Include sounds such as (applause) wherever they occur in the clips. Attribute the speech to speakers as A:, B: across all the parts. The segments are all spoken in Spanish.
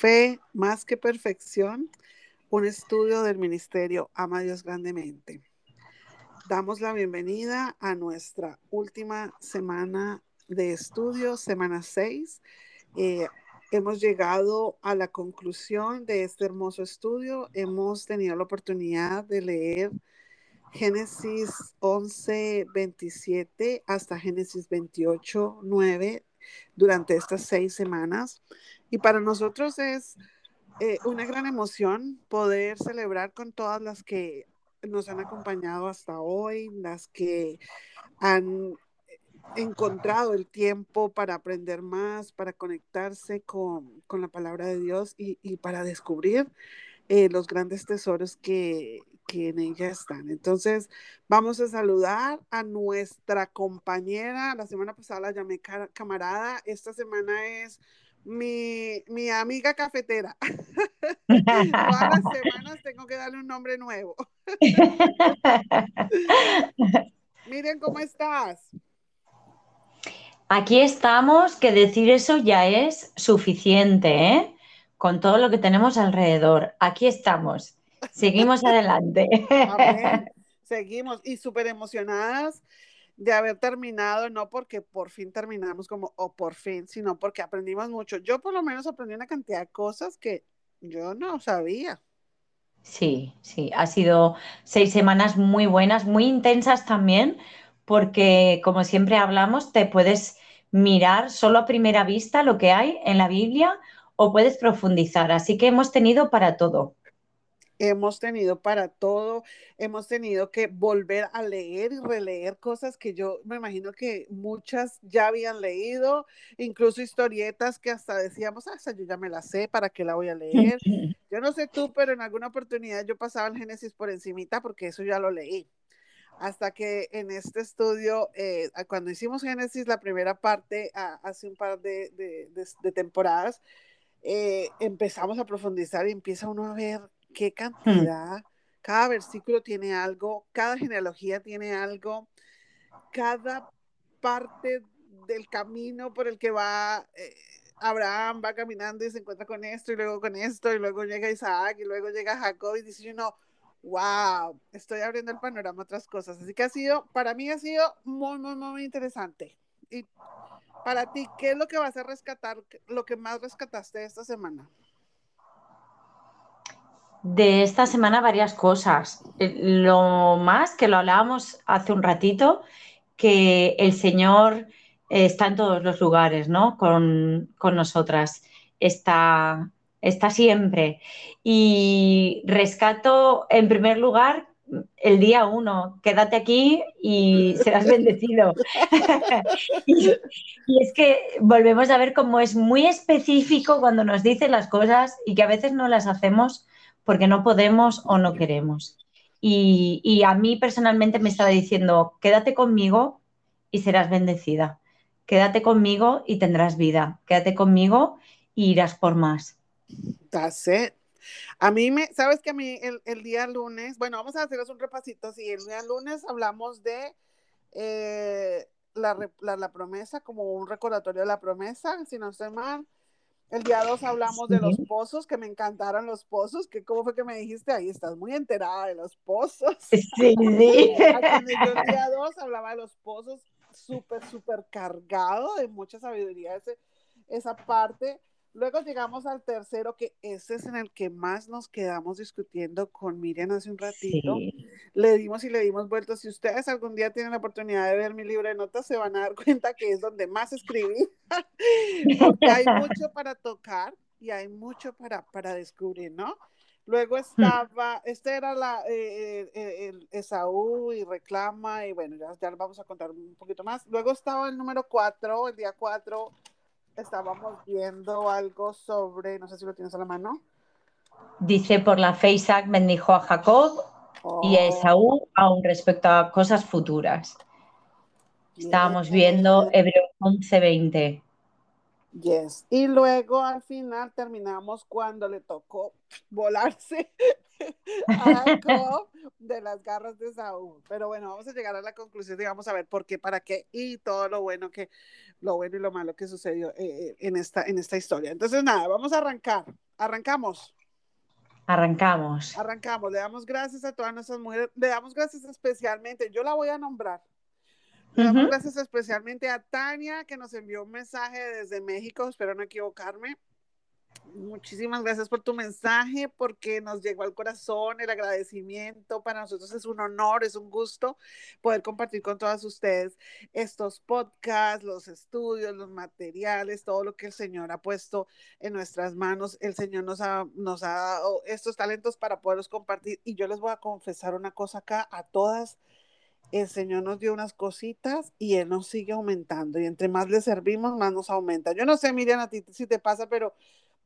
A: Fe más que perfección, un estudio del ministerio Ama Dios grandemente. Damos la bienvenida a nuestra última semana de estudio, semana 6. Eh, hemos llegado a la conclusión de este hermoso estudio. Hemos tenido la oportunidad de leer Génesis 11, 27 hasta Génesis 28, 9 durante estas seis semanas. Y para nosotros es eh, una gran emoción poder celebrar con todas las que nos han acompañado hasta hoy, las que han encontrado el tiempo para aprender más, para conectarse con, la palabra de Dios y, para descubrir eh, los grandes tesoros que, que en ella están. Entonces, vamos a saludar a nuestra compañera. La semana pasada la llamé camarada. Esta semana es mi, mi amiga cafetera. (laughs) Todas las semanas tengo que darle un nombre nuevo. Miren, ¿cómo estás?
B: Aquí estamos, que decir eso ya es suficiente, ¿eh? Con todo lo que tenemos alrededor. Aquí estamos. Seguimos (laughs) adelante.
A: Seguimos y súper emocionadas de haber terminado, no porque por fin terminamos como o por fin, sino porque aprendimos mucho. Yo por lo menos aprendí una cantidad de cosas que yo no sabía.
B: Sí, sí, ha sido seis semanas muy buenas, muy intensas también, porque como siempre hablamos, te puedes mirar solo a primera vista lo que hay en la Biblia o puedes profundizar. Así que hemos tenido para todo
A: hemos tenido para todo, hemos tenido que volver a leer y releer cosas que yo me imagino que muchas ya habían leído, incluso historietas que hasta decíamos, ah, yo ya me la sé, ¿para qué la voy a leer? Yo no sé tú, pero en alguna oportunidad yo pasaba el Génesis por encimita porque eso ya lo leí. Hasta que en este estudio, eh, cuando hicimos Génesis, la primera parte, hace un par de, de, temporadas, eh, empezamos a profundizar y empieza uno a ver qué hmm. cantidad, cada versículo tiene algo, cada genealogía tiene algo, cada parte del camino por el que va eh, Abraham, va caminando y se encuentra con esto y luego con esto y luego llega Isaac y luego llega Jacob y dice uno, wow, estoy abriendo el panorama a otras cosas. Así que ha sido, para mí ha sido muy, muy, muy interesante. Y para ti, ¿qué es lo que vas a rescatar, lo que más rescataste esta semana?
B: De esta semana varias cosas. Eh, lo más que lo hablábamos hace un ratito, que el Señor está en todos los lugares, ¿no? Con, nosotras. Está, está siempre. Y rescato, en primer lugar, el día uno, quédate aquí y (laughs) serás bendecido. (laughs) y, y, es que volvemos a ver cómo es muy específico cuando nos dice las cosas y que a veces no las hacemos porque no podemos o no queremos. Y, a mí personalmente me estaba diciendo, quédate conmigo y serás bendecida. Quédate conmigo y tendrás vida. Quédate conmigo y irás por más.
A: That's it. A mí me, sabes que a mí el, día lunes, bueno, vamos a haceros un repasito. Sí, el día lunes hablamos de eh, la, la, promesa, como un recordatorio de la promesa, si no estoy mal. El día 2 hablamos de los pozos, que me encantaron los pozos, que cómo fue que me dijiste, ahí estás muy enterada de los pozos. Sí, sí. (laughs) el día 2 hablaba de los pozos, súper, súper cargado de mucha sabiduría ese, esa parte. Luego llegamos al tercero, que ese es en el que más nos quedamos discutiendo con Miriam hace un ratito. Le dimos y le dimos vueltas. Si ustedes algún día tienen la oportunidad de ver mi libro de notas, se van a dar (laughs) cuenta que es donde más escribí, (laughs) porque hay mucho para tocar y hay mucho para, para descubrir, ¿no? Luego hmm. estaba, este era la, eh, eh, el Esaú y reclama, y bueno, ya, ya vamos a contar un poquito más. Luego estaba el número cuatro, el día cuatro, estábamos viendo algo sobre, no sé si lo tienes a la mano.
B: Dice, por la fe Isaac bendijo a Jacob y a oh. Esaú aún respecto a cosas futuras. Estábamos viendo Hebreo 11:20.
A: Yes. Y luego al final terminamos cuando le tocó volarse (laughs) a Jacob de las garras de Saúl. Pero bueno, vamos a llegar a la conclusión y vamos a ver por qué, para qué y todo lo bueno que, lo bueno y lo malo que sucedió eh, eh, en, esta, en esta historia. Entonces, nada, vamos a arrancar. Arrancamos.
B: Arrancamos.
A: Arrancamos. Le damos gracias a todas nuestras mujeres. Le damos gracias especialmente. Yo la voy a nombrar. Le damos gracias especialmente a Tania, que nos envió un mensaje desde México. Espero no equivocarme. Muchísimas gracias por tu mensaje, porque nos llegó al corazón el agradecimiento. Para nosotros es un honor, es un gusto poder compartir con todas ustedes estos podcasts, los estudios, los materiales, todo lo que el Señor ha puesto en nuestras manos. El Señor nos ha, nos ha dado estos talentos para poderlos compartir. Y yo les voy a confesar una cosa acá a todas. El Señor nos dio unas cositas y Él nos sigue aumentando. Y entre más le servimos, más nos aumenta. Yo no sé, Miriam, a ti si te pasa, pero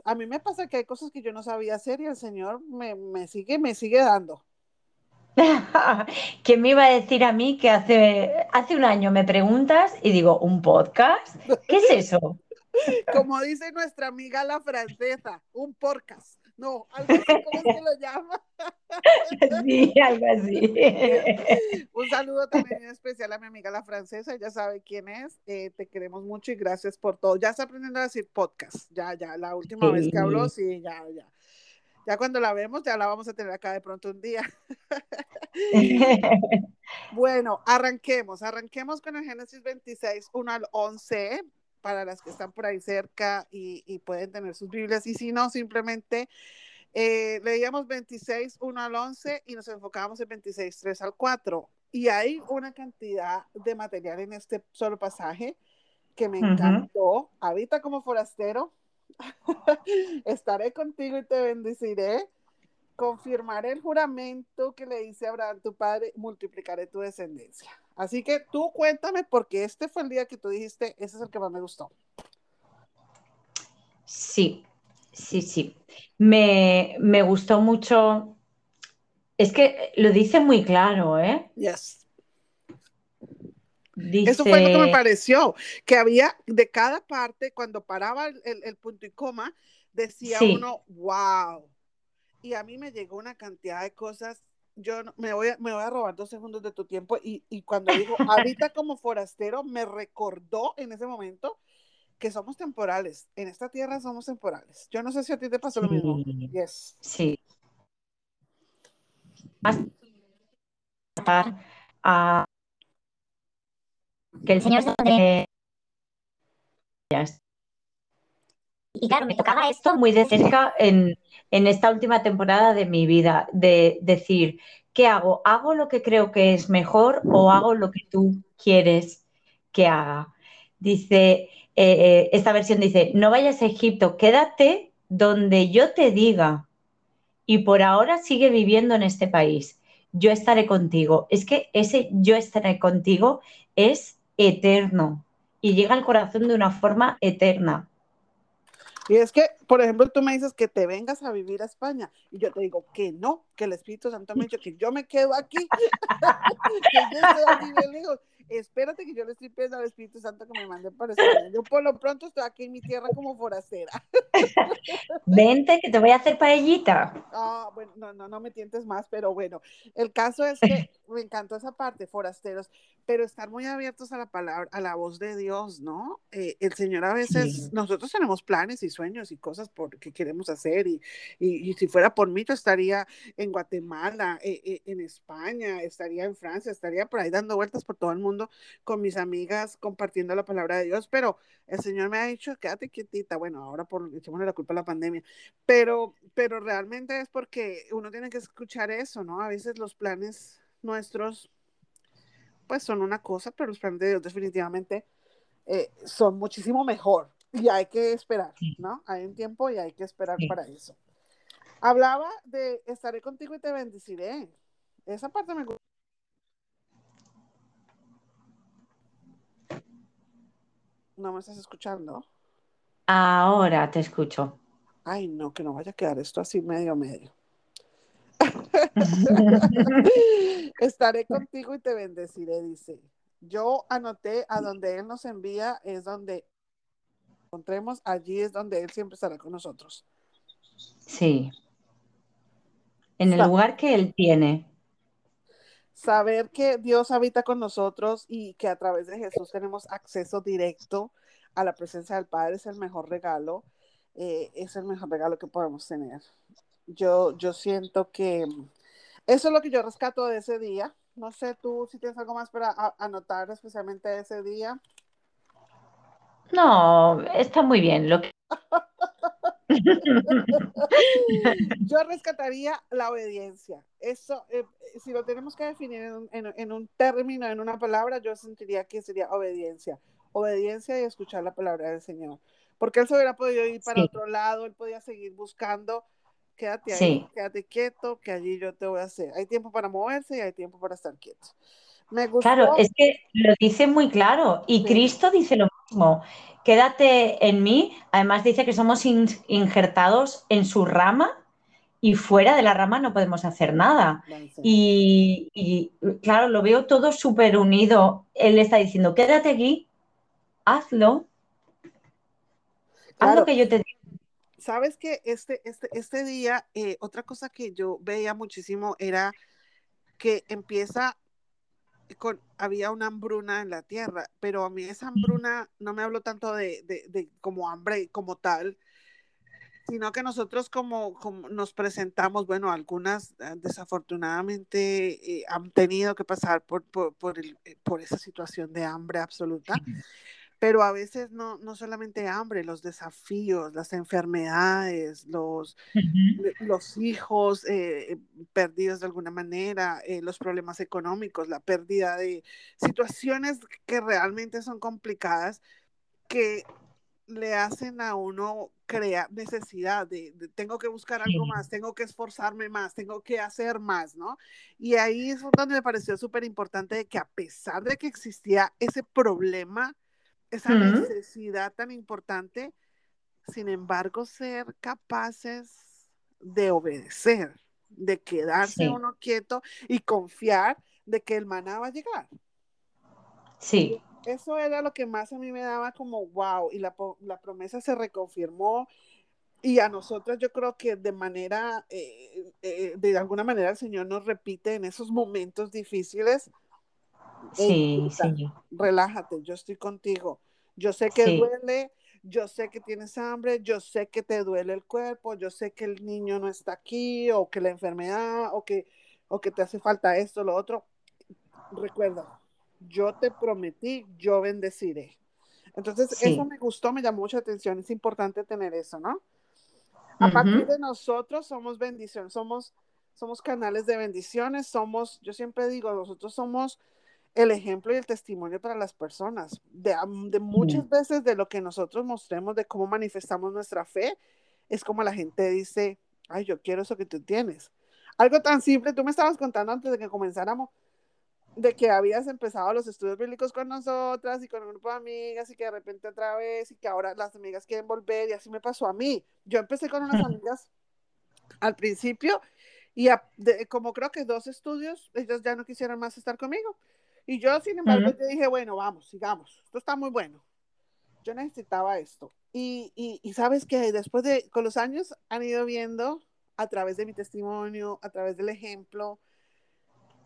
A: a mí me pasa que hay cosas que yo no sabía hacer y el Señor me, me sigue, me sigue dando. (laughs)
B: ¿Quién me iba a decir a mí que hace, hace un año me preguntas y digo, ¿un podcast? ¿Qué es eso? (laughs)
A: Como dice nuestra amiga la francesa, un podcast. No, algo así como se lo llama. (laughs)
B: Sí, algo así. (laughs)
A: Un saludo también especial a mi amiga la francesa, ya sabe quién es. Eh, te queremos mucho y gracias por todo. Ya está aprendiendo a decir podcast. Ya, ya, la última vez que habló, sí, ya, ya. Ya cuando la vemos, ya la vamos a tener acá de pronto un día. (laughs) bueno, arranquemos. Arranquemos con el Génesis 26, 1 al 11 para las que están por ahí cerca y, pueden tener sus Biblias. Y si no, simplemente eh, leíamos 26, 1 al 11 y nos enfocábamos en 26, 3 al 4. Y hay una cantidad de material en este solo pasaje que me encantó. Habita como forastero. (laughs) Estaré contigo y te bendeciré. Confirmaré el juramento que le hice a Abraham, tu padre, multiplicaré tu descendencia. Así que tú cuéntame, porque este fue el día que tú dijiste, ese es el que más me gustó.
B: Sí, sí, sí. Me, gustó mucho. Es que lo dice muy claro, ¿eh?
A: Yes. Eso fue lo que me pareció, que había de cada parte, cuando paraba el, punto y coma, decía uno, wow. Y a mí me llegó una cantidad de cosas yo me voy, a, me voy a robar dos segundos de tu tiempo y, y cuando digo habita (laughs) como forastero, me recordó en ese momento que somos temporales. En esta tierra somos temporales. Yo no sé si a ti te pasó lo mismo. Yes.
B: Sí. A, que el Señor se (laughs) y claro, me tocaba esto muy de cerca en, esta última temporada de mi vida, de decir, ¿qué hago? ¿Hago lo que creo que es mejor o hago lo que tú quieres que haga? Dice, eh, eh, esta versión dice, no vayas a Egipto, quédate donde yo te diga y por ahora sigue viviendo en este país. Yo estaré contigo. Es que ese yo estaré contigo es eterno y llega al corazón de una forma eterna.
A: Y es que, por ejemplo, tú me dices que te vengas a vivir a España y yo te digo que no, que el Espíritu Santo me dicho que yo me quedo aquí, (laughs) que yo estoy lejos espérate que yo le estoy pidiendo al Espíritu Santo que me mande para España. Yo por lo pronto estoy aquí en mi tierra como forastera. (laughs)
B: Vente, que te voy a hacer paellita.
A: Ah, bueno, no, no, no me tientes más, pero bueno, el caso es que (laughs) me encantó esa parte, forasteros, pero estar muy abiertos a la palabra, a la voz de Dios, ¿no? Eh, el Señor a veces, nosotros tenemos planes y sueños y cosas por, que queremos hacer y, y, si fuera por mí, yo estaría en Guatemala, eh, eh, en España, estaría en Francia, estaría por ahí dando vueltas por todo el mundo con mis amigas compartiendo la palabra de Dios, pero el Señor me ha dicho, quédate quietita, bueno, ahora por echémosle la culpa a la pandemia, pero, pero realmente es porque uno tiene que escuchar eso, ¿no? A veces los planes nuestros, pues son una cosa, pero los planes de Dios definitivamente eh, son muchísimo mejor y hay que esperar, ¿no? Hay un tiempo y hay que esperar para eso. Hablaba de estaré contigo y te bendeciré. Esa parte me gusta. ¿No me estás escuchando?
B: Ahora te escucho.
A: Ay, no, que no vaya a quedar esto así medio medio. (laughs) Estaré contigo y te bendeciré, dice. Yo anoté a donde Él nos envía, es donde encontremos, allí es donde Él siempre estará con nosotros.
B: Sí. En el lugar que Él tiene
A: saber que Dios habita con nosotros y que a través de Jesús tenemos acceso directo a la presencia del Padre es el mejor regalo. eh, es el mejor regalo que podemos tener. Yo, yo siento que eso es lo que yo rescato de ese día. No sé tú si tienes algo más para anotar especialmente de ese día.
B: No, está muy bien. Lo que... (laughs) (laughs)
A: Yo rescataría la obediencia. Eso, eh, si lo tenemos que definir en un, término, en una palabra, yo sentiría que sería obediencia. Obediencia y escuchar la palabra del Señor. Porque él se hubiera podido ir para otro lado, él podía seguir buscando. Quédate ahí, quédate quieto, que allí yo te voy a hacer. Hay tiempo para moverse y hay tiempo para estar quieto.
B: Me Claro, es que lo dice muy claro. Y Cristo dice lo mismo quédate en mí. Además dice que somos injertados en su rama y fuera de la rama no podemos hacer nada. Y, claro, lo veo todo súper unido. Él está diciendo, quédate aquí, hazlo. Haz lo que yo te digo.
A: Sabes que este, este, este día, eh, otra cosa que yo veía muchísimo era que empieza había una hambruna en la tierra, pero a mí esa hambruna no me habló tanto de, como hambre como tal, sino que nosotros como, nos presentamos, bueno, algunas ah, desafortunadamente eh, han tenido que pasar por, por, eh, por, esa situación de hambre absoluta, pero a veces no, no solamente hambre, los desafíos, las enfermedades, los, los hijos eh, perdidos de alguna manera, eh, los problemas económicos, la pérdida de situaciones que realmente son complicadas, que le hacen a uno crear necesidad de, tengo que buscar algo más, tengo que esforzarme más, tengo que hacer más, ¿no? Y ahí es donde me pareció súper importante que a pesar de que existía ese problema, esa necesidad tan importante, sin embargo, ser capaces de obedecer, de quedarse uno quieto y confiar de que el maná va a llegar.
B: Sí.
A: Eso era lo que más a mí me daba como wow, y la, promesa se reconfirmó. Y a nosotros yo creo que de manera, eh, eh, de alguna manera el Señor nos repite en esos momentos difíciles,
B: Sí, sí.
A: Relájate, yo estoy contigo. Yo sé que duele, yo sé que tienes hambre, yo sé que te duele el cuerpo, yo sé que el niño no está aquí, o que la enfermedad, o que, o que te hace falta esto, lo otro. Recuerda, yo te prometí, yo bendeciré. Entonces, eso me gustó, me llamó mucha atención. Es importante tener eso, ¿no? A partir de nosotros somos bendición, somos, somos canales de bendiciones, somos, yo siempre digo, nosotros somos el ejemplo y el testimonio para las personas. De, de muchas veces de lo que nosotros mostremos, de cómo manifestamos nuestra fe, es como la gente dice, ay, yo quiero eso que tú tienes. Algo tan simple, tú me estabas contando antes de que comenzáramos, de que habías empezado los estudios bíblicos con nosotras y con un grupo de amigas y que de repente otra vez y que ahora las amigas quieren volver y así me pasó a mí. Yo empecé con unas amigas al principio y como creo que dos estudios, ellos ya no quisieron más estar conmigo. Y yo, sin embargo, te dije, bueno, vamos, sigamos, esto está muy bueno. Yo necesitaba esto. Y, y, sabes que después de, con los años han ido viendo a través de mi testimonio, a través del ejemplo,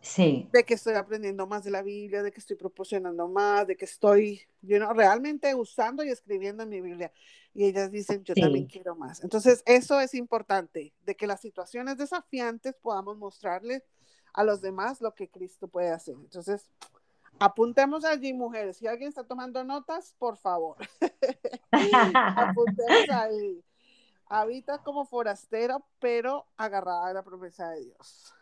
B: sí.
A: de que estoy aprendiendo más de la Biblia, de que estoy proporcionando más, de que estoy you know, realmente usando y escribiendo en mi Biblia. Y ellas dicen, yo también quiero más. Entonces, eso es importante, de que las situaciones desafiantes podamos mostrarles a los demás lo que Cristo puede hacer. Entonces, apuntemos allí, mujeres. Si alguien está tomando notas, por favor. (laughs) apuntemos ahí. Habita como forastero, pero agarrada a la promesa de Dios.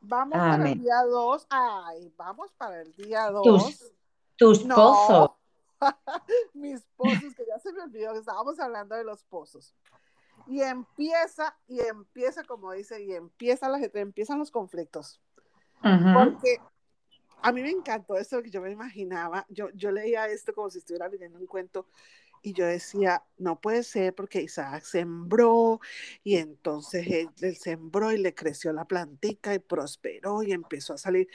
A: Vamos para el día 2. Ay, vamos para el día 2.
B: Tus, tus pozos. (laughs)
A: Mis pozos, que ya se me olvidó que estábamos hablando de los pozos. Y empieza, y empieza, como dice, y empieza la gente, empiezan los conflictos. Porque a mí me encantó esto que yo me imaginaba. Yo, yo leía esto como si estuviera leyendo un cuento y yo decía, no puede ser porque Isaac sembró y entonces él, sembró y le creció la plantica y prosperó y empezó a salir.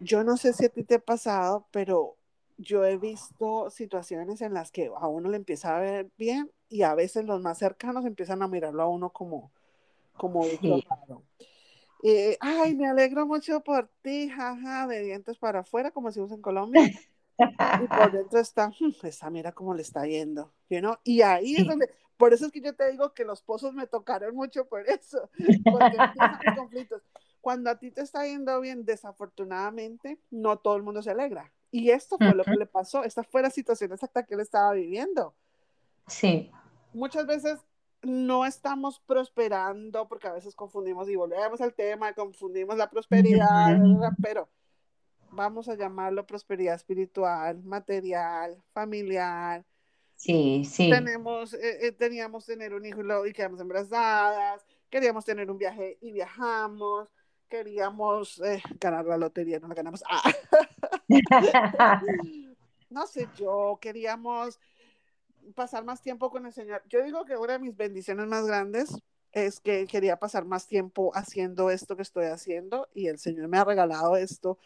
A: Yo no sé si a ti te ha pasado, pero yo he visto situaciones en las que a uno le empieza a ver bien y a veces los más cercanos empiezan a mirarlo a uno como, como eh, ay, me alegro mucho por ti, jaja, de dientes para afuera, como decimos en Colombia. y por (laughs) dentro está, "Hmm, mira cómo le está yendo, you know? Y ahí es donde, por eso es que yo te digo que los pozos me tocaron mucho por eso, porque empiezan conflictos. Cuando a ti te está yendo bien, desafortunadamente, no todo el mundo se alegra. Y esto fue lo que le pasó, esta fue la situación exacta que él estaba viviendo.
B: Sí.
A: Muchas veces no estamos prosperando porque a veces confundimos y volvemos al tema, confundimos la prosperidad, pero vamos a llamarlo prosperidad espiritual, material, familiar.
B: Sí, sí.
A: Tenemos, eh, eh, teníamos tener un hijo y, lo, y quedamos embarazadas, queríamos tener un viaje y viajamos, queríamos eh, ganar la lotería, no la ganamos. Ah. (laughs) (laughs) no sé yo, queríamos pasar más tiempo con el Señor. Yo digo que una de mis bendiciones más grandes es que quería pasar más tiempo haciendo esto que estoy haciendo y el Señor me ha regalado esto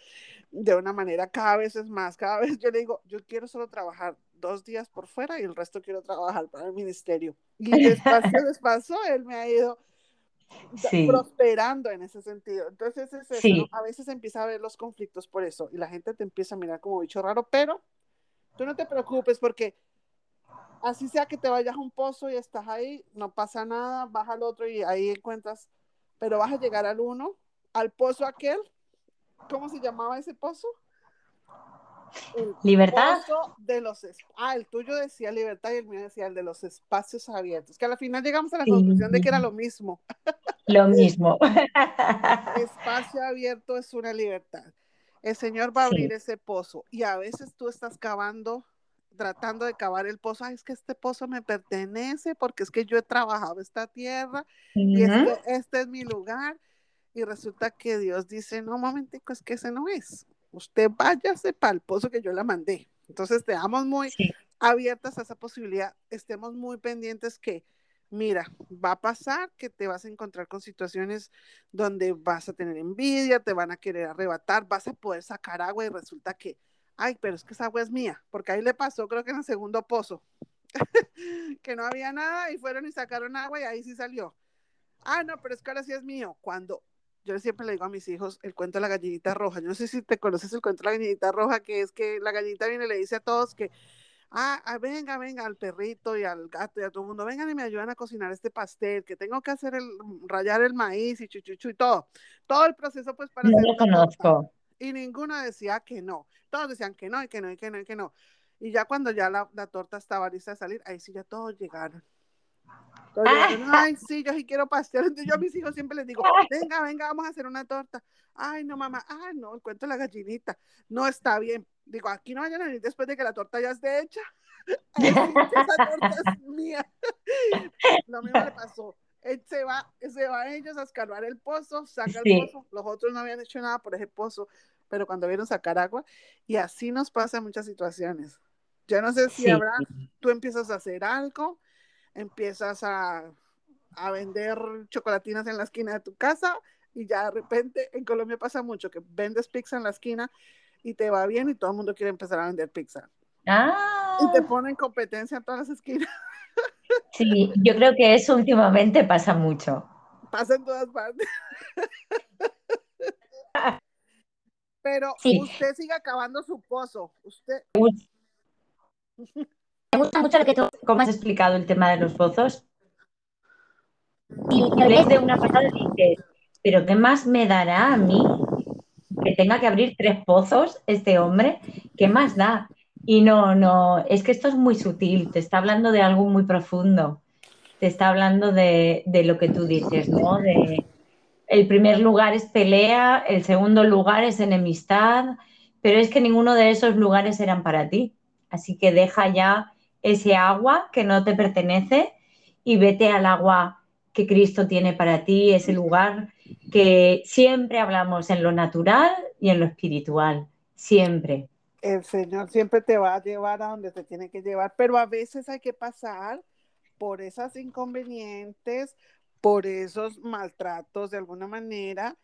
A: de una manera cada vez es más, cada vez yo le digo, yo quiero solo trabajar dos días por fuera y el resto quiero trabajar para el ministerio. Y (laughs) despacio, despacio, Él me ha ido
B: Sí.
A: prosperando en ese sentido. Entonces, es eso,
B: Sí.
A: ¿no? a veces empieza a ver los conflictos por eso y la gente te empieza a mirar como bicho raro, pero tú no te preocupes porque así sea que te vayas a un pozo y estás ahí, no pasa nada, vas al otro y ahí encuentras, pero vas a llegar al uno, al pozo aquel, ¿cómo se llamaba ese pozo? El
B: ¿Libertad?
A: pozo de los ah, el tuyo decía libertad y el mío decía el de los espacios abiertos, que al final llegamos a la
B: Sí.
A: conclusión de que era lo mismo.
B: Lo mismo. (laughs)
A: Espacio abierto es una libertad. El Señor va a
B: Sí.
A: abrir ese pozo y a veces tú estás cavando, tratando de cavar el pozo. Ay, es que este pozo me pertenece porque es que yo he trabajado esta tierra y este, este es mi lugar. Y resulta que Dios dice, no, momentico, es que ese no es. Usted váyase para el pozo que yo la mandé. Entonces, estamos muy
B: Sí.
A: abiertas a esa posibilidad. Estemos muy pendientes que, mira, va a pasar que te vas a encontrar con situaciones donde vas a tener envidia, te van a querer arrebatar, vas a poder sacar agua y resulta que, ay, pero es que esa agua es mía, porque ahí le pasó, creo que en el segundo pozo, (laughs) que no había nada y fueron y sacaron agua y ahí sí salió. Ah, no, pero es que ahora sí es mío. Cuando yo siempre le digo a mis hijos el cuento de la gallinita roja. Yo no sé si te conoces el cuento de la gallinita roja, que es que la gallinita viene y le dice a todos que, ah, ah, venga, venga, al perrito y al gato y a todo el mundo, vengan y me ayudan a cocinar este pastel, que tengo que hacer el, rayar el maíz y chuchuchu y todo. Todo el proceso pues para hacer
B: lo
A: torta. Y ninguno decía que no. Todos decían que no, y que no, y que no, y que no. Y ya cuando ya la, la torta estaba lista de salir, ahí sí ya todos llegaron. Todos llegaron, ay, sí, yo sí quiero pastel. Entonces yo a mis hijos siempre les digo, venga, venga, vamos a hacer una torta. Ay, no, mamá, ay, no, de la gallinita. No está bien. Digo, aquí no vayan a venir después de que la torta ya esté hecha. (laughs) a esa torta es (laughs) mía. (laughs) Lo mismo le pasó. Él se va, se va ellos a escarbar el pozo, saca
B: Sí.
A: el pozo. Los otros no habían hecho nada por ese pozo, pero cuando vieron sacar agua, y así nos pasa en muchas situaciones. Yo no sé si
B: Sí.
A: habrá, tú empiezas a hacer algo, empiezas a, a vender chocolatinas en la esquina de tu casa y ya de repente en Colombia pasa mucho que vendes pizza en la esquina y te va bien y todo el mundo quiere empezar a vender pizza.
B: Ah,
A: Y te ponen competencia en todas las esquinas.
B: sí, yo creo que eso últimamente pasa mucho.
A: Pasa en todas partes. (laughs) Pero
B: Sí.
A: usted sigue acabando su pozo. Usted,
B: Me gusta mucho lo que tú, cómo has explicado el tema de los pozos. Y lees de una pasada y dices, pero ¿qué más me dará a mí que tenga que abrir tres pozos este hombre? ¿Qué más da? Y no, no, es que esto es muy sutil, te está hablando de algo muy profundo, te está hablando de, de lo que tú dices, ¿no? De, el primer lugar es pelea, el segundo lugar es enemistad, pero es que ninguno de esos lugares eran para ti. Así que deja ya ese agua que no te pertenece y vete al agua que Cristo tiene para ti, ese lugar que siempre hablamos en lo natural y en lo espiritual, siempre.
A: el Señor siempre te va a llevar a donde te tiene que llevar, pero a veces hay que pasar por esas inconvenientes, por esos maltratos de alguna manera,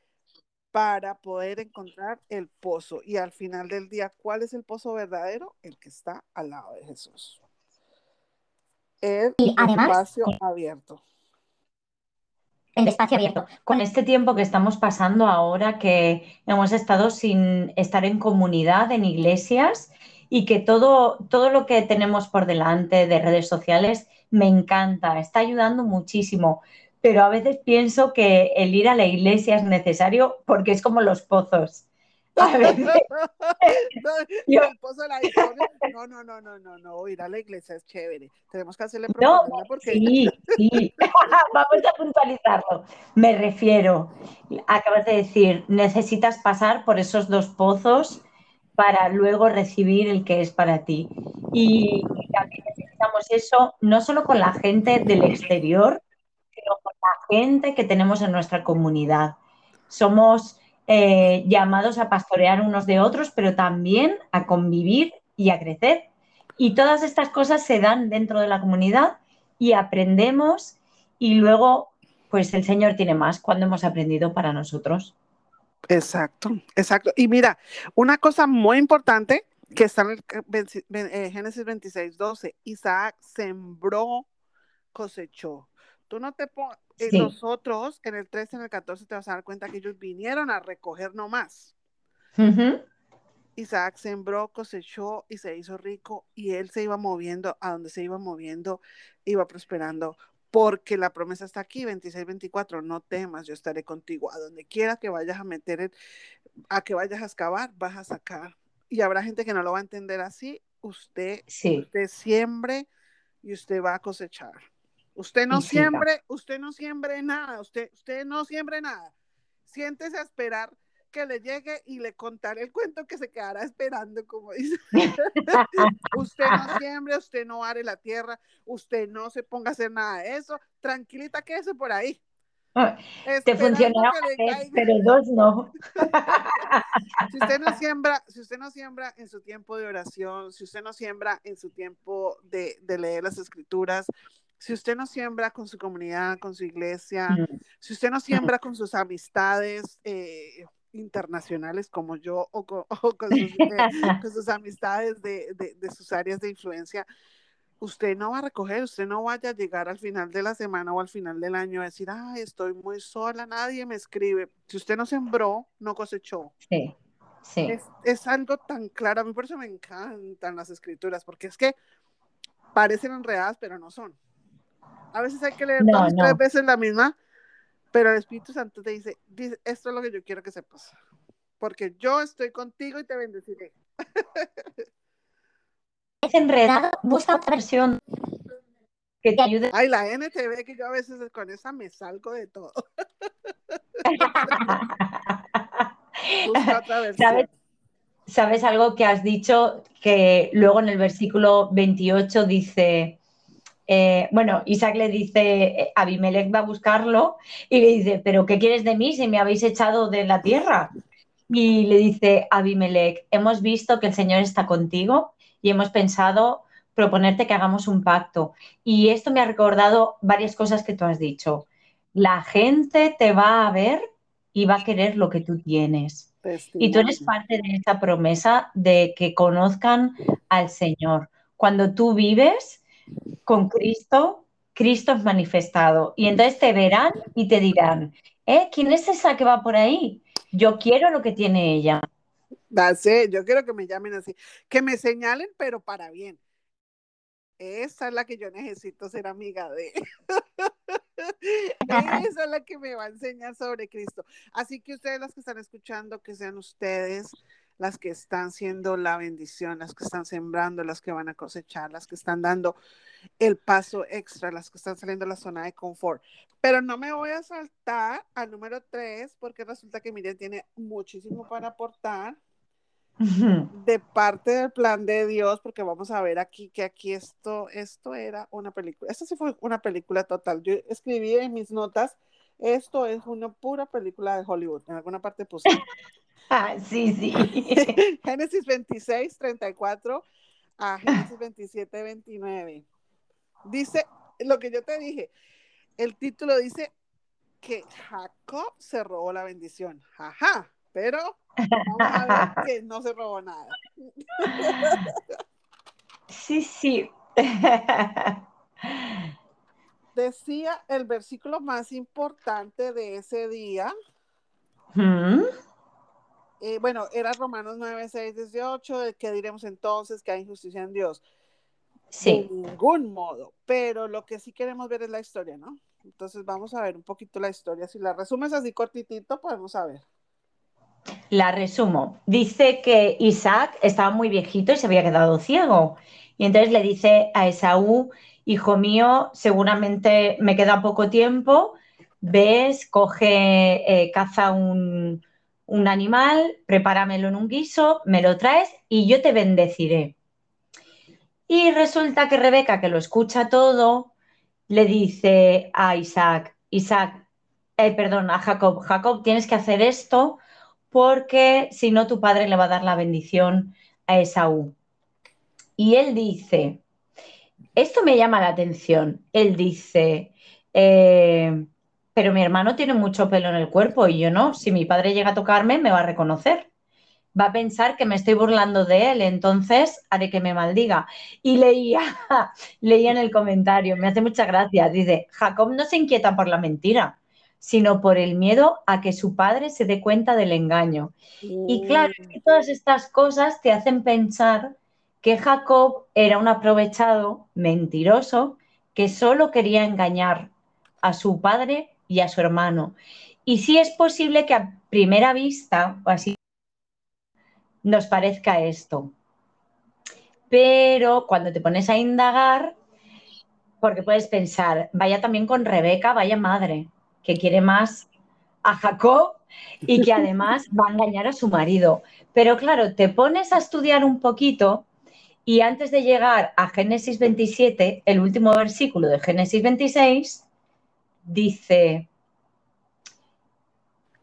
A: para poder encontrar el pozo. Y al final del día, ¿cuál es el pozo verdadero? El que está al lado de Jesús. El
B: Y además-
A: espacio abierto.
B: el espacio abierto. Con este tiempo que estamos pasando ahora, que hemos estado sin estar en comunidad, en iglesias, y que todo, todo lo que tenemos por delante de redes sociales me encanta, está ayudando muchísimo. Pero a veces pienso que el ir a la iglesia es necesario porque es como los pozos. A veces, (laughs)
A: no, (laughs)
B: Yo-
A: el pozo de la discordia. No, no, no, no, no, no, ir a la iglesia es chévere. Tenemos que hacerle
B: No,
A: propaganda porque
B: Sí, sí. (laughs) Vamos a puntualizarlo. Me refiero, acabas de decir, necesitas pasar por esos dos pozos para luego recibir el que es para ti. Y también necesitamos eso no solo con la gente del exterior, la gente que tenemos en nuestra comunidad. Somos eh, llamados a pastorear unos de otros, pero también a convivir y a crecer. Y todas estas cosas se dan dentro de la comunidad y aprendemos y luego, pues el Señor tiene más cuando hemos aprendido para nosotros.
A: Exacto, exacto. Y mira, una cosa muy importante que está en el ven- eh, Génesis 26, 12, Isaac sembró, cosechó. Tú no te pongas,
B: Sí.
A: los otros en el 13, en el 14 te vas a dar cuenta que ellos vinieron a recoger nomás.
B: Ujú.
A: Isaac sembró, cosechó y se hizo rico y él se iba moviendo, a donde se iba moviendo, iba prosperando, porque la promesa está aquí, 26, 24, no temas, yo estaré contigo, a donde quiera que vayas a meter, el- a que vayas a excavar, vas a sacar. Y habrá gente que no lo va a entender así, usted,
B: Sí,
A: usted siembre y usted va a cosechar. Usted no siembre, usted no siembre nada, usted, usted no siembre nada. Siéntese a esperar que le llegue y le contaré el cuento que se quedará esperando, como dice. (laughs) usted no siembre, usted no are la tierra, usted no se ponga a hacer nada de eso. Tranquilita quédese por ahí.
B: te una vez,
A: caiga.
B: pero dos no. (laughs)
A: Si usted no siembra, si usted no siembra en su tiempo de oración, si usted no siembra en su tiempo de, de leer las escrituras, si usted no siembra con su comunidad, con su iglesia,
B: Mm,
A: si usted no (laughs) siembra con sus amistades eh, internacionales como yo o con, (laughs) o con sus, eh, (laughs) con sus amistades de, de- de sus áreas de influencia, usted no va a recoger, usted no vaya a llegar al final de la semana o al final del año a decir, ay, estoy muy sola, nadie me escribe. Si usted no sembró, no cosechó.
B: Sí, sí.
A: Es, es algo tan claro, a mí por eso me encantan las escrituras, porque es que parecen enredadas, pero no son. A veces hay que leer
B: No,
A: dos,
B: no.
A: tres veces la misma, pero el Espíritu Santo te dice, dice, esto es lo que yo quiero que sepas, porque yo estoy contigo y te bendeciré. (laughs)
B: Es enredado, busca otra versión que te ayude.
A: Ay, la NTV, que yo a veces con esa me salgo de todo. (laughs) Busca otra versión.
B: ¿Sabes? ¿Sabes algo que has dicho? Que luego en el versículo 28 dice, eh, bueno, Isaac le dice, eh, Abimelech va a buscarlo y le dice, pero ¿qué quieres de mí si me habéis echado de la tierra? Y le dice Abimelech, hemos visto que el Señor está contigo y hemos pensado proponerte que hagamos un pacto. Y esto me ha recordado varias cosas que tú has dicho. La gente te va a ver y va a querer lo que tú tienes. Y tú eres parte de esa promesa de que conozcan al Señor. Cuando tú vives con Cristo, Cristo es manifestado. Y entonces te verán y te dirán, ¿eh? ¿Quién es esa que va por ahí? Yo quiero lo que tiene ella.
A: It, Yo quiero que me llamen así, que me señalen, pero para bien. Esa es la que yo necesito ser amiga de. (laughs) Esa es la que me va a enseñar sobre Cristo. Así que ustedes, las que están escuchando, que sean ustedes las que están siendo la bendición, las que están sembrando, las que van a cosechar, las que están dando el paso extra, las que están saliendo de la zona de confort. Pero no me voy a saltar al número tres, porque resulta que Miriam tiene muchísimo para aportar de parte del plan de Dios, porque vamos a ver aquí que aquí esto, esto era una película, esto sí fue una película total. Yo escribí en mis notas, esto es una pura película de Hollywood, en alguna parte puse. (laughs)
B: Ah, sí, sí. (laughs)
A: Génesis 26, 34 a Génesis 27, 29. Dice lo que yo te dije, el título dice que Jacob se robó la bendición, jaja, pero vamos a ver que no se robó nada. (laughs)
B: Sí, sí.
A: Decía el versículo más importante de ese día,
B: Mm,
A: eh, bueno, era Romanos 9, 6, 18, ¿qué diremos entonces? Que hay injusticia en Dios.
B: Sí.
A: De ningún modo, pero lo que sí queremos ver es la historia, ¿no? Entonces vamos a ver un poquito la historia. Si la resumes así cortitito, podemos saber.
B: La resumo. Dice que Isaac estaba muy viejito y se había quedado ciego. Y entonces le dice a Esaú, hijo mío, seguramente me queda poco tiempo, ves, coge, eh, caza un, un animal, prepáramelo en un guiso, me lo traes y yo te bendeciré. Y resulta que Rebeca, que lo escucha todo, le dice a Isaac, Isaac, eh, perdón, a Jacob, Jacob, tienes que hacer esto porque si no tu padre le va a dar la bendición a Esaú. Y él dice, esto me llama la atención, él dice, eh, pero mi hermano tiene mucho pelo en el cuerpo y yo no, si mi padre llega a tocarme me va a reconocer. Va a pensar que me estoy burlando de él, entonces haré que me maldiga. Y leía, (laughs) leía en el comentario, me hace mucha gracia, dice, Jacob no se inquieta por la mentira, sino por el miedo a que su padre se dé cuenta del engaño. Y claro, que todas estas cosas te hacen pensar que Jacob era un aprovechado, mentiroso, que solo quería engañar a su padre y a su hermano. Y sí es posible que a primera vista, o así, nos parezca esto. Pero cuando te pones a indagar, porque puedes pensar, vaya también con Rebeca, vaya madre, que quiere más a Jacob y que además va a engañar a su marido. Pero claro, te pones a estudiar un poquito y antes de llegar a Génesis 27, el último versículo de Génesis 26, dice,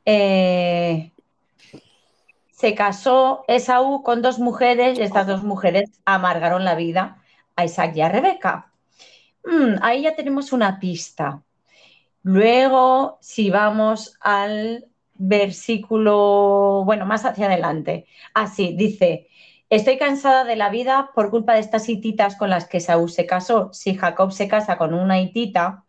B: eh, se casó Esaú con dos mujeres y estas dos mujeres amargaron la vida a Isaac y a Rebeca. Mm, ahí ya tenemos una pista. Luego, si vamos al versículo, bueno, más hacia adelante, así dice, estoy cansada de la vida por culpa de estas hititas con las que Saúl se casó. Si Jacob se casa con una hitita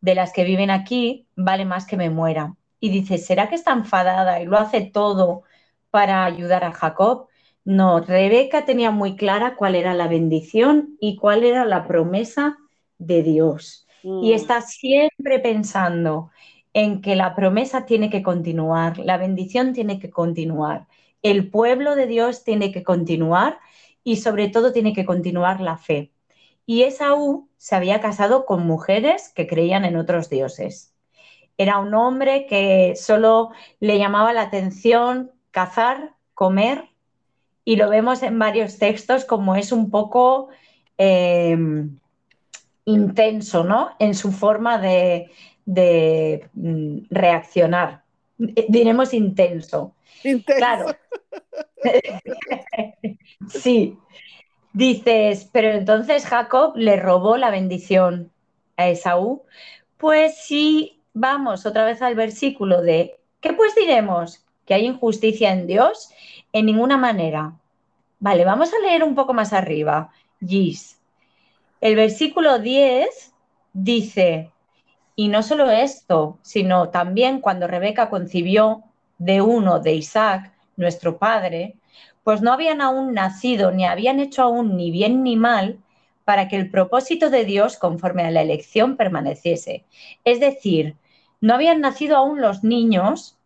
B: de las que viven aquí, vale más que me muera. Y dice, ¿será que está enfadada y lo hace todo para ayudar a Jacob? No, Rebeca tenía muy clara cuál era la bendición y cuál era la promesa de Dios. Y
A: Mm,
B: está siempre pensando en que la promesa tiene que continuar, la bendición tiene que continuar, el pueblo de Dios tiene que continuar y sobre todo tiene que continuar la fe. Y Esaú se había casado con mujeres que creían en otros dioses. Era un hombre que solo le llamaba la atención cazar, comer, y lo vemos en varios textos como es un poco eh, intenso, ¿no? En su forma de, de mm, reaccionar. Eh, Diremos intenso.
A: intenso.
B: Claro. (laughs) (laughs) sí. Dices, pero entonces Jacob le robó la bendición a Esaú. Pues si vamos otra vez al versículo de, ¿qué pues diremos? ¿Que hay injusticia en Dios? En ninguna manera. Vale, vamos a leer un poco más arriba. Gis. El versículo 10 dice, y no solo esto, sino también cuando Rebeca concibió de uno de Isaac, nuestro padre, pues no habían aún nacido ni habían hecho aún ni bien ni mal para que el propósito de Dios conforme a la elección permaneciese. Es decir, no habían nacido aún los niños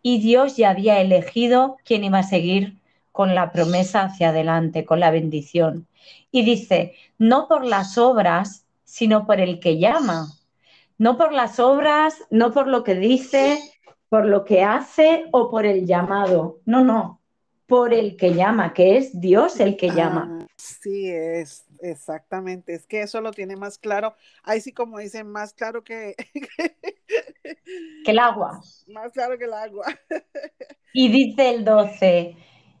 B: y Dios ya había elegido quién iba a seguir con la promesa hacia adelante, con la bendición. Y dice, no por las obras, sino por el que llama. No por las obras, no por lo que dice, por lo que hace o por el llamado. No, no, por el que llama, que es Dios el que llama.
A: Ah, sí, es exactamente. Es que eso lo tiene más claro. Ahí sí, como dicen, más claro que,
B: Que el agua. (laughs)
A: más claro que el agua. (laughs)
B: Y dice el 12,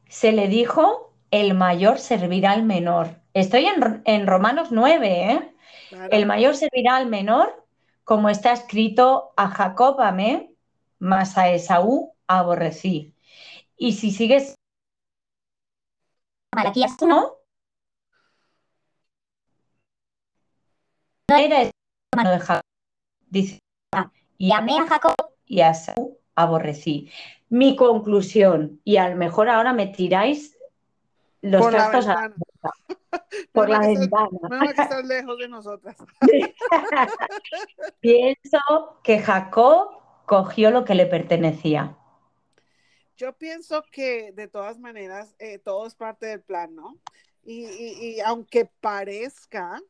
B: se le dijo, el mayor servirá al menor. Estoy en, en Romanos 9, ¿eh?
A: Claro.
B: El mayor servirá al menor, como está escrito, a Jacob amé, mas a Esaú aborrecí. Y si sigues Malaquías 1, no era hermano de Jacob, dice, y amé a Jacob y a Esaú aborrecí. Mi conclusión, y a lo mejor ahora me tiráis los
A: Por la
B: trastos a
A: ventana.
B: por la ventana.
A: menos que estás lejos de nosotras. (laughs)
B: Pienso que Jacob cogió lo que le pertenecía.
A: Yo pienso que de todas maneras eh, todo es parte del plan, ¿no? Y, y- y aunque parezca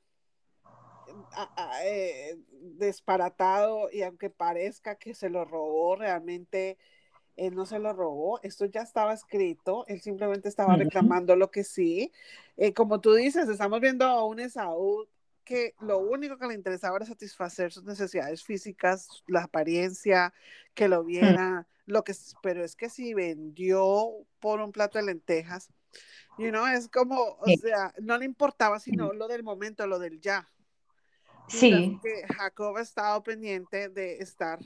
A: a- a- eh, disparatado y aunque parezca que se lo robó, realmente él no se lo robó, esto ya estaba escrito, él simplemente estaba reclamando lo que sí. Eh, como tú dices, estamos viendo a un Esaú que lo único que le interesaba era satisfacer sus necesidades físicas, la apariencia, que lo viera, lo que, pero es que si vendió por un plato de lentejas, you know, es como, o sea, no le importaba sino lo del momento, lo del ya.
B: Sí,
A: que Jacob ha estado pendiente de estar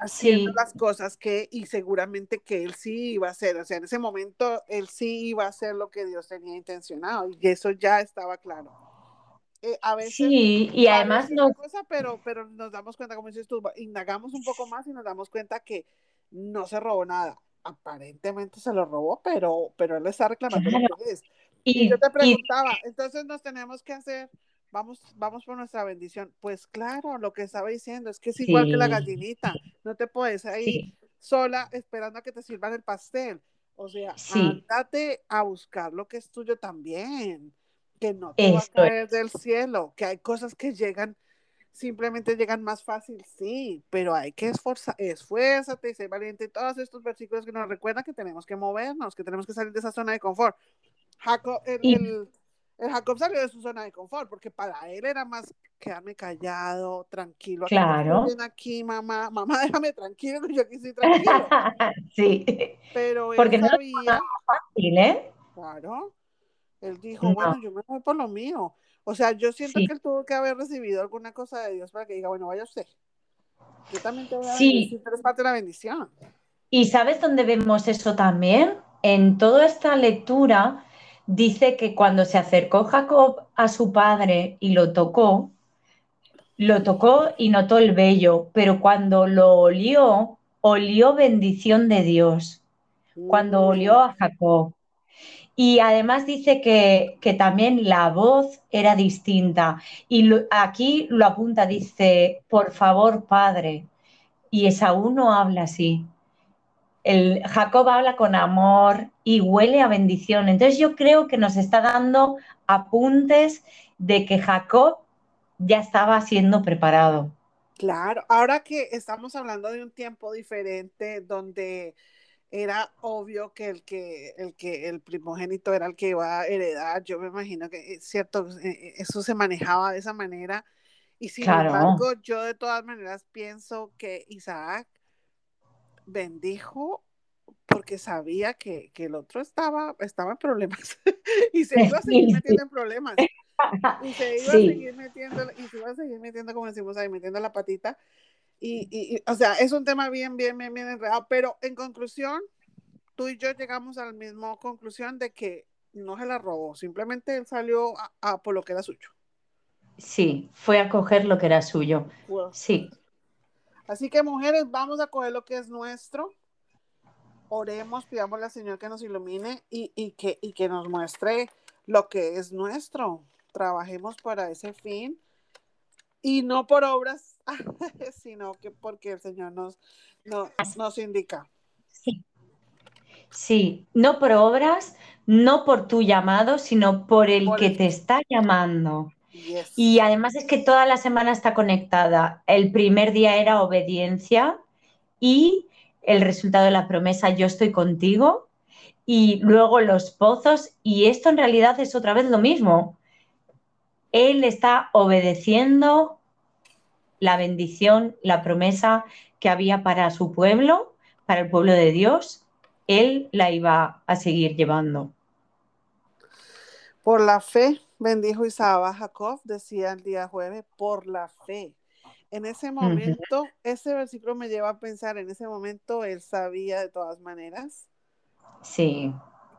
A: haciendo
B: Sí.
A: las cosas que, y seguramente que él sí iba a hacer, o sea, en ese momento él sí iba a hacer lo que Dios tenía intencionado, y eso ya estaba claro. Eh, a veces
B: sí, y además
A: una cosa, pero, pero nos damos cuenta, como dices tú, indagamos un poco más y nos damos cuenta que no se robó nada. Aparentemente se lo robó, pero, pero él está reclamando lo
B: Claro.
A: que es. Y
B: y,
A: yo te
B: y-
A: preguntaba, entonces nos tenemos que hacer, vamos, vamos por nuestra bendición. Pues claro, lo que estaba diciendo es que es igual que la
B: Sí.
A: gallinita, no te puedes ahí
B: sí,
A: sola esperando a que te sirvan el pastel. O sea,
B: Sí.
A: ándate a buscar lo que es tuyo también, que no te va a
B: Eso es.
A: caer del cielo, que hay cosas que llegan, simplemente llegan más fácil, sí, pero hay que esforzar, esfuérzate y ser valiente. Todos estos versículos que nos recuerdan que tenemos que movernos, que tenemos que salir de esa zona de confort. Jacob, el,
B: Y-
A: el- el Jacob salió de su zona de confort, porque para él era más quedarme callado, tranquilo.
B: Claro.
A: aquí, mamá, mamá, (laughs) déjame tranquilo, que yo aquí estoy tranquilo. (laughs)
B: sí,
A: Pero él
B: Porque no es fácil, ¿eh?
A: claro, él dijo,
B: No.
A: bueno, yo me voy por lo mío. O sea, yo siento
B: Sí.
A: que él tuvo que haber recibido alguna cosa de Dios para que diga, bueno, vaya usted. Yo también te voy a
B: Sí.
A: bendecir, tú eres parte de la bendición.
B: ¿Y sabes dónde vemos eso también? En toda esta lectura dice que cuando se acercó Jacob a su padre y lo tocó, lo tocó y notó el vello, pero cuando lo olió, olió bendición de Dios, cuando
A: Mm,
B: olió a Jacob. Y además dice que, que también la voz era distinta. Y aquí lo apunta, dice, por favor, padre. Y Esaú no habla así. El Jacob habla con amor y huele a bendición. Entonces yo creo que nos está dando apuntes de que Jacob ya estaba siendo preparado.
A: Claro, ahora que estamos hablando de un tiempo diferente donde era obvio que el que el que el primogénito era el que iba a heredar, yo me imagino que es cierto, eh, eh, eso se manejaba de esa manera. Y sin
B: Claro.
A: embargo yo de todas maneras pienso que Isaac bendijo porque sabía que, que el otro estaba, estaba en problemas (laughs) y se iba a seguir (laughs) metiendo en problemas. (laughs) Y se iba
B: Sí.
A: a seguir metiendo y se iba a seguir metiendo como decimos ahí metiendo la patita y, y- y, o sea es un tema bien bien bien bien enredado pero en conclusión tú y yo llegamos a la misma conclusión de que no se la robó simplemente él salió a, a por lo que era suyo.
B: Sí, fue a coger lo que era suyo. Sí,
A: así que mujeres vamos a coger lo que es nuestro. Oremos pidámosle al Señor que nos ilumine y, y que y que nos muestre lo que es nuestro. Trabajemos para ese fin y no por obras, (laughs) sino que porque el Señor nos, nos, nos indica.
B: sí. Sí, no por obras, no por tu llamado, sino por el
A: Por
B: que
A: el-
B: te está llamando.
A: Yes.
B: Y además es que toda la semana está conectada. El primer día era obediencia y el resultado de la promesa, yo estoy contigo. Y luego los pozos, y esto en realidad es otra vez lo mismo. Él está obedeciendo la bendición, la promesa que había para su pueblo, para el pueblo de Dios. Él la iba a seguir llevando.
A: Por la fe, bendijo Isaac a Jacob, decía el día jueves, por la fe. En ese momento, ese versículo me lleva a pensar, en ese momento él sabía de todas maneras
B: Sí,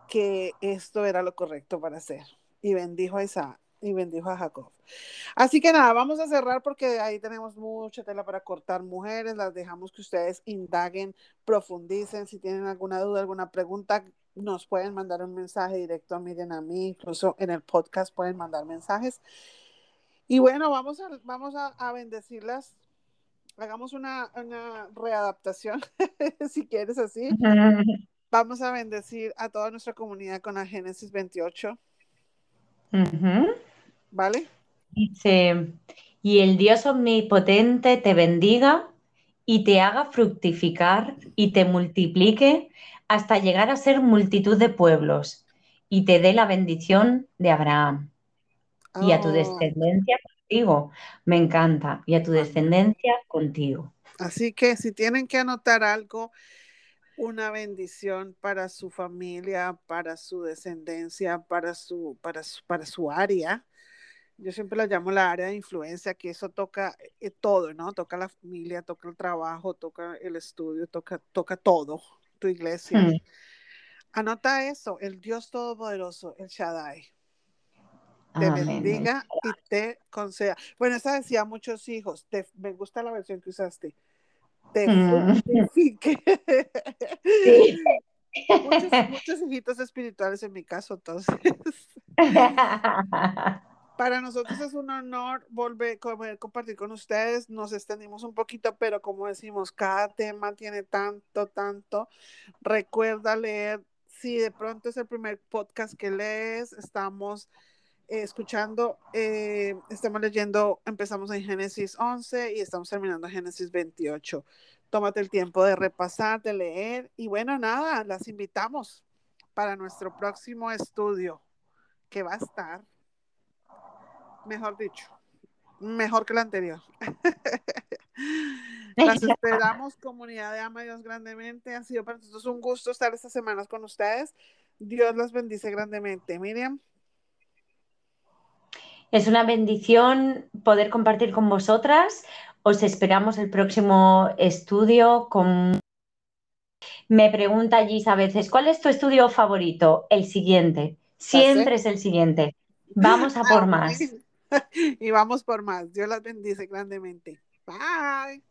A: que esto era lo correcto para hacer. Y bendijo a Isaac. Y bendijo a Jacob. Así que nada, vamos a cerrar porque ahí tenemos mucha tela para cortar mujeres. Las dejamos que ustedes indaguen, profundicen. Si tienen alguna duda, alguna pregunta, nos pueden mandar un mensaje directo a Miren a mí. Incluso en el podcast pueden mandar mensajes. Y bueno, vamos a, vamos a, bendecirlas. Hagamos una, una readaptación, (laughs) si quieres así. Vamos a bendecir a toda nuestra comunidad con la Génesis 28. ¿Vale?
B: Dice, y el Dios omnipotente te bendiga y te haga fructificar y te multiplique hasta llegar a ser multitud de pueblos y te dé la bendición de Abraham y a tu oh. descendencia contigo. Me encanta. Y a tu descendencia contigo.
A: Así que si tienen que anotar algo, una bendición para su familia, para su descendencia, para su, para para su área. Yo siempre la llamo la área de influencia, que eso toca eh, todo, ¿no? Toca la familia, toca el trabajo, toca el estudio, toca, toca todo, tu iglesia. Hmm. Anota eso, el Dios Todopoderoso, el Shaddai. Te bendiga y te conceda. Bueno, esa decía muchos hijos. me gusta la versión que usaste te mm. (laughs) (laughs) muchos, muchos hijitos espirituales en mi caso, entonces. (laughs) Para nosotros es un honor volver a compartir con ustedes. Nos extendimos un poquito, pero como decimos, cada tema tiene tanto, tanto. Recuerda leer. Si de pronto es el primer podcast que lees, estamos eh, escuchando, eh, estamos leyendo, empezamos en Génesis 11 y estamos terminando en Génesis 28. Tómate el tiempo de repasar, de leer y bueno, nada, las invitamos para nuestro próximo estudio que va a estar, mejor dicho, mejor que el anterior. (laughs) Las esperamos, comunidad de Ama Dios grandemente. Ha sido para nosotros un gusto estar estas semanas con ustedes. Dios los bendice grandemente. Miriam.
B: Es una bendición poder compartir con vosotras. Os esperamos el próximo estudio con... Me pregunta Gis a veces, ¿cuál es tu estudio favorito? El siguiente. Siempre es el siguiente. Vamos a por (laughs) más. (laughs)
A: y vamos por más. Dios las bendice grandemente. Bye.